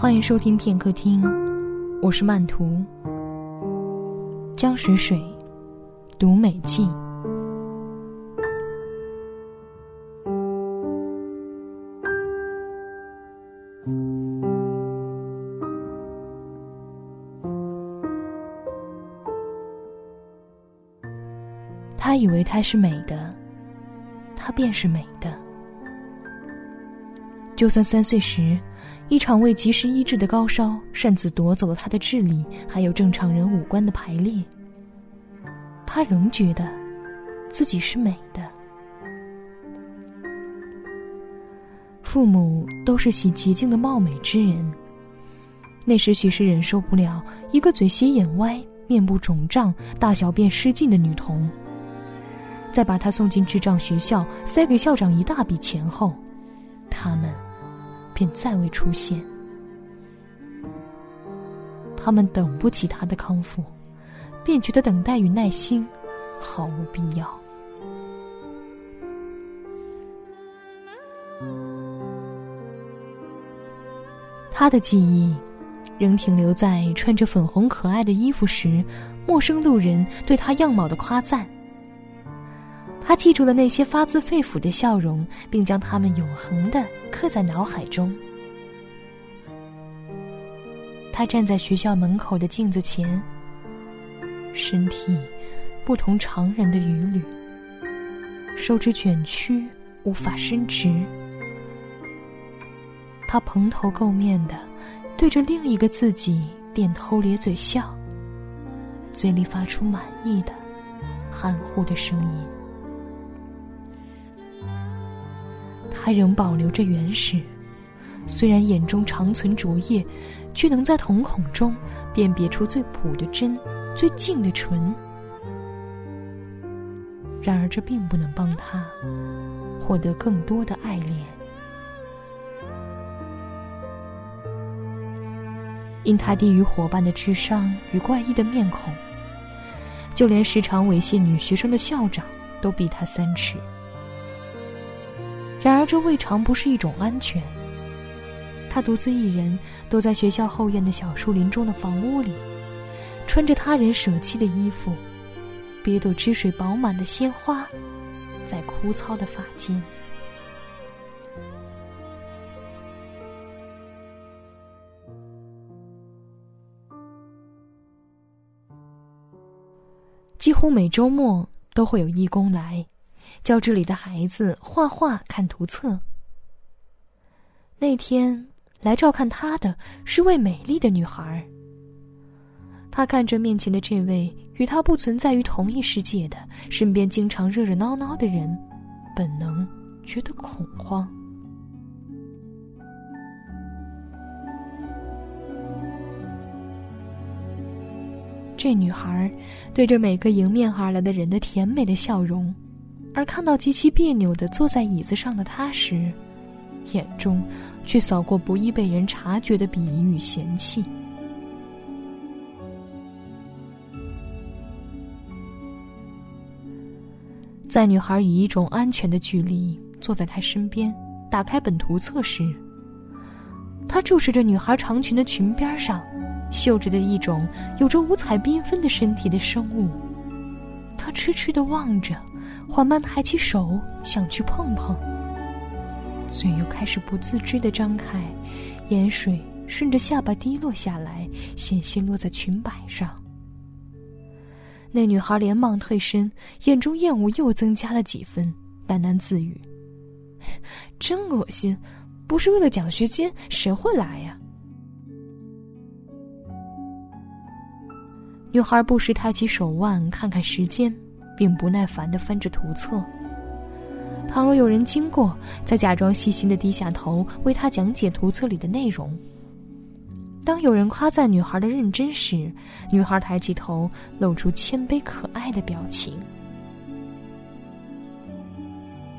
欢迎收听片刻听，我是曼图。江水水，读美记。他以为她是美的，她便是美的。就算三岁时，一场未及时医治的高烧擅自夺走了他的智力，还有正常人五官的排列，他仍觉得自己是美的。父母都是洗洁净的貌美之人，那时许是忍受不了一个嘴斜眼歪、面部肿胀、大小便失禁的女童。在把她送进智障学校，塞给校长一大笔钱后，他们。便再未出现。他们等不起他的康复，便觉得等待与耐心毫无必要。他的记忆仍停留在穿着粉红可爱的衣服时，陌生路人对他样貌的夸赞。他记住了那些发自肺腑的笑容，并将它们永恒的刻在脑海中。他站在学校门口的镜子前，身体不同常人的余缕，手指卷曲，无法伸直。他蓬头垢面的对着另一个自己点头咧嘴笑，嘴里发出满意的、含糊的声音。他仍保留着原始，虽然眼中常存浊液，却能在瞳孔中辨别出最朴的真、最静的纯。然而，这并不能帮他获得更多的爱恋，因他低于伙伴的智商与怪异的面孔，就连时常猥亵女学生的校长都比他三尺。然而，这未尝不是一种安全。他独自一人躲在学校后院的小树林中的房屋里，穿着他人舍弃的衣服，别朵汁水饱满的鲜花，在枯糙的发间。几乎每周末都会有义工来。教这里的孩子画画、看图册。那天来照看他的是位美丽的女孩。他看着面前的这位与他不存在于同一世界的、身边经常热热闹闹的人，本能觉得恐慌。这女孩对着每个迎面而来的人的甜美的笑容。而看到极其别扭的坐在椅子上的他时，眼中却扫过不易被人察觉的鄙夷与嫌弃。在女孩以一种安全的距离坐在他身边，打开本图册时，他注视着女孩长裙的裙边上绣着的一种有着五彩缤纷的身体的生物，他痴痴的望着。缓慢抬起手，想去碰碰，嘴又开始不自知的张开，盐水顺着下巴滴落下来，险些落在裙摆上。那女孩连忙退身，眼中厌恶又增加了几分，喃喃自语：“真恶心，不是为了奖学金，谁会来呀？”女孩不时抬起手腕，看看时间。并不耐烦地翻着图册。倘若有人经过，再假装细心地低下头为他讲解图册里的内容。当有人夸赞女孩的认真时，女孩抬起头，露出谦卑可爱的表情。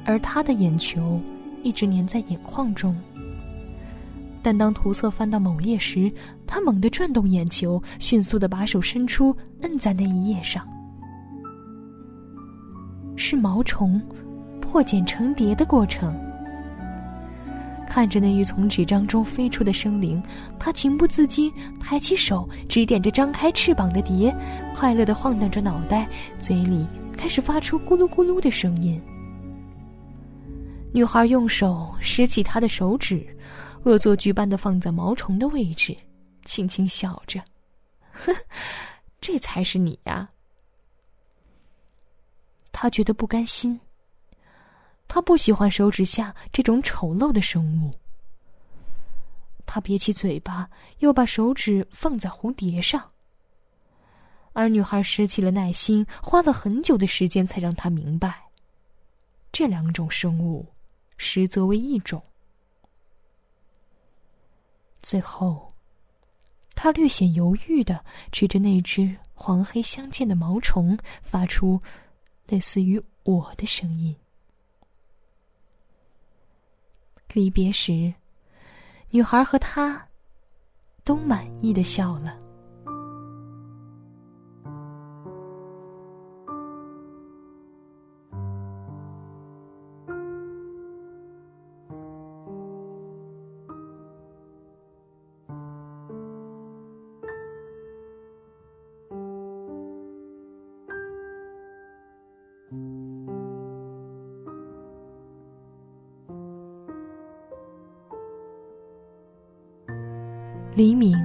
而他的眼球一直粘在眼眶中。但当图册翻到某页时，他猛地转动眼球，迅速地把手伸出，摁在那一页上。是毛虫破茧成蝶的过程。看着那欲从纸张中飞出的生灵，他情不自禁抬起手指点着张开翅膀的蝶，快乐地晃荡着脑袋，嘴里开始发出咕噜咕噜的声音。女孩用手拾起他的手指，恶作剧般的放在毛虫的位置，轻轻笑着：“呵，这才是你呀。”他觉得不甘心。他不喜欢手指下这种丑陋的生物。他瘪起嘴巴，又把手指放在蝴蝶上。而女孩失去了耐心，花了很久的时间才让他明白，这两种生物实则为一种。最后，他略显犹豫的指着那只黄黑相间的毛虫，发出类似于“我的”声音。离别时，女孩和他都满意的笑了。黎明，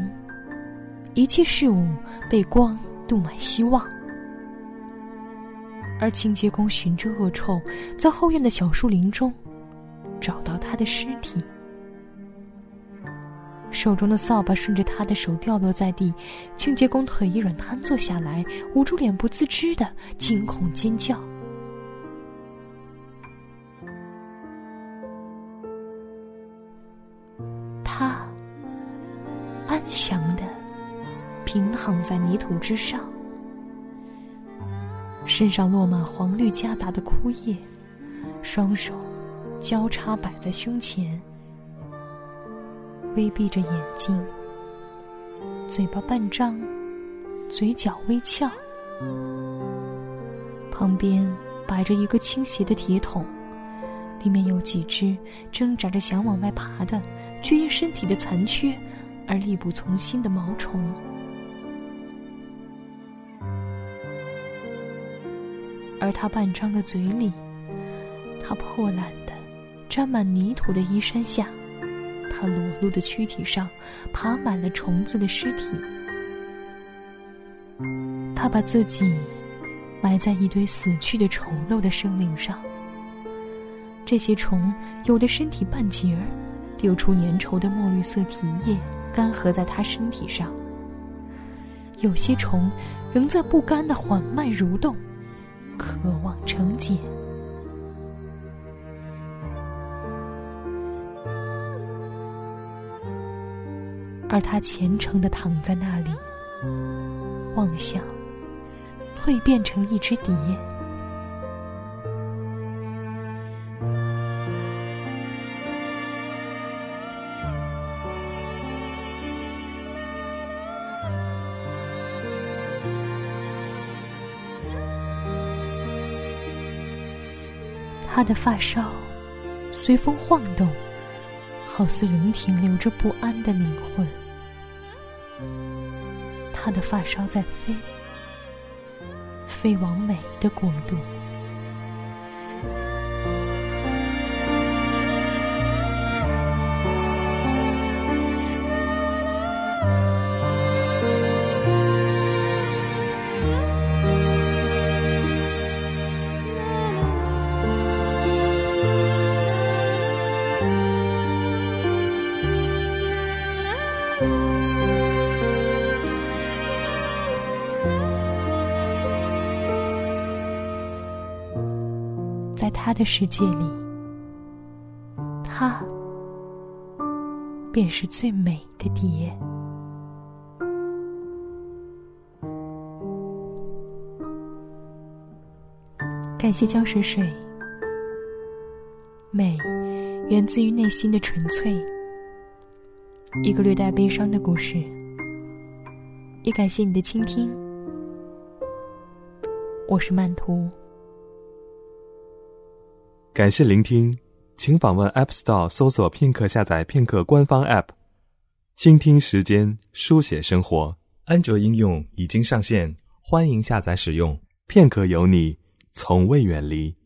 一切事物被光镀满希望，而清洁工循着恶臭，在后院的小树林中找到他的尸体。手中的扫把顺着他的手掉落在地，清洁工腿一软瘫坐下来，捂住脸不自知的惊恐尖叫。他安详的平躺在泥土之上，身上落满黄绿夹杂的枯叶，双手交叉摆在胸前，微闭着眼睛，嘴巴半张，嘴角微翘。旁边摆着一个倾斜的铁桶，里面有几只挣扎着想往外爬的，却因身体的残缺。而力不从心的毛虫，而他半张的嘴里，他破烂的、沾满泥土的衣衫下，他裸露的躯体上爬满了虫子的尸体。他把自己埋在一堆死去的丑陋的生灵上。这些虫有的身体半截儿，丢出粘稠的墨绿色体液。干涸在他身体上，有些虫仍在不甘的缓慢蠕动，渴望成茧。而他虔诚的躺在那里，妄想蜕变成一只蝶。她的发梢随风晃动，好似仍停留着不安的灵魂。她的发梢在飞，飞往美的国度。他的世界里，他便是最美的蝶。感谢江水水，美源自于内心的纯粹。一个略带悲伤的故事，也感谢你的倾听。我是曼图。感谢聆听，请访问 App Store 搜索片刻，下载片刻官方 App，倾听时间，书写生活。安卓应用已经上线，欢迎下载使用。片刻有你，从未远离。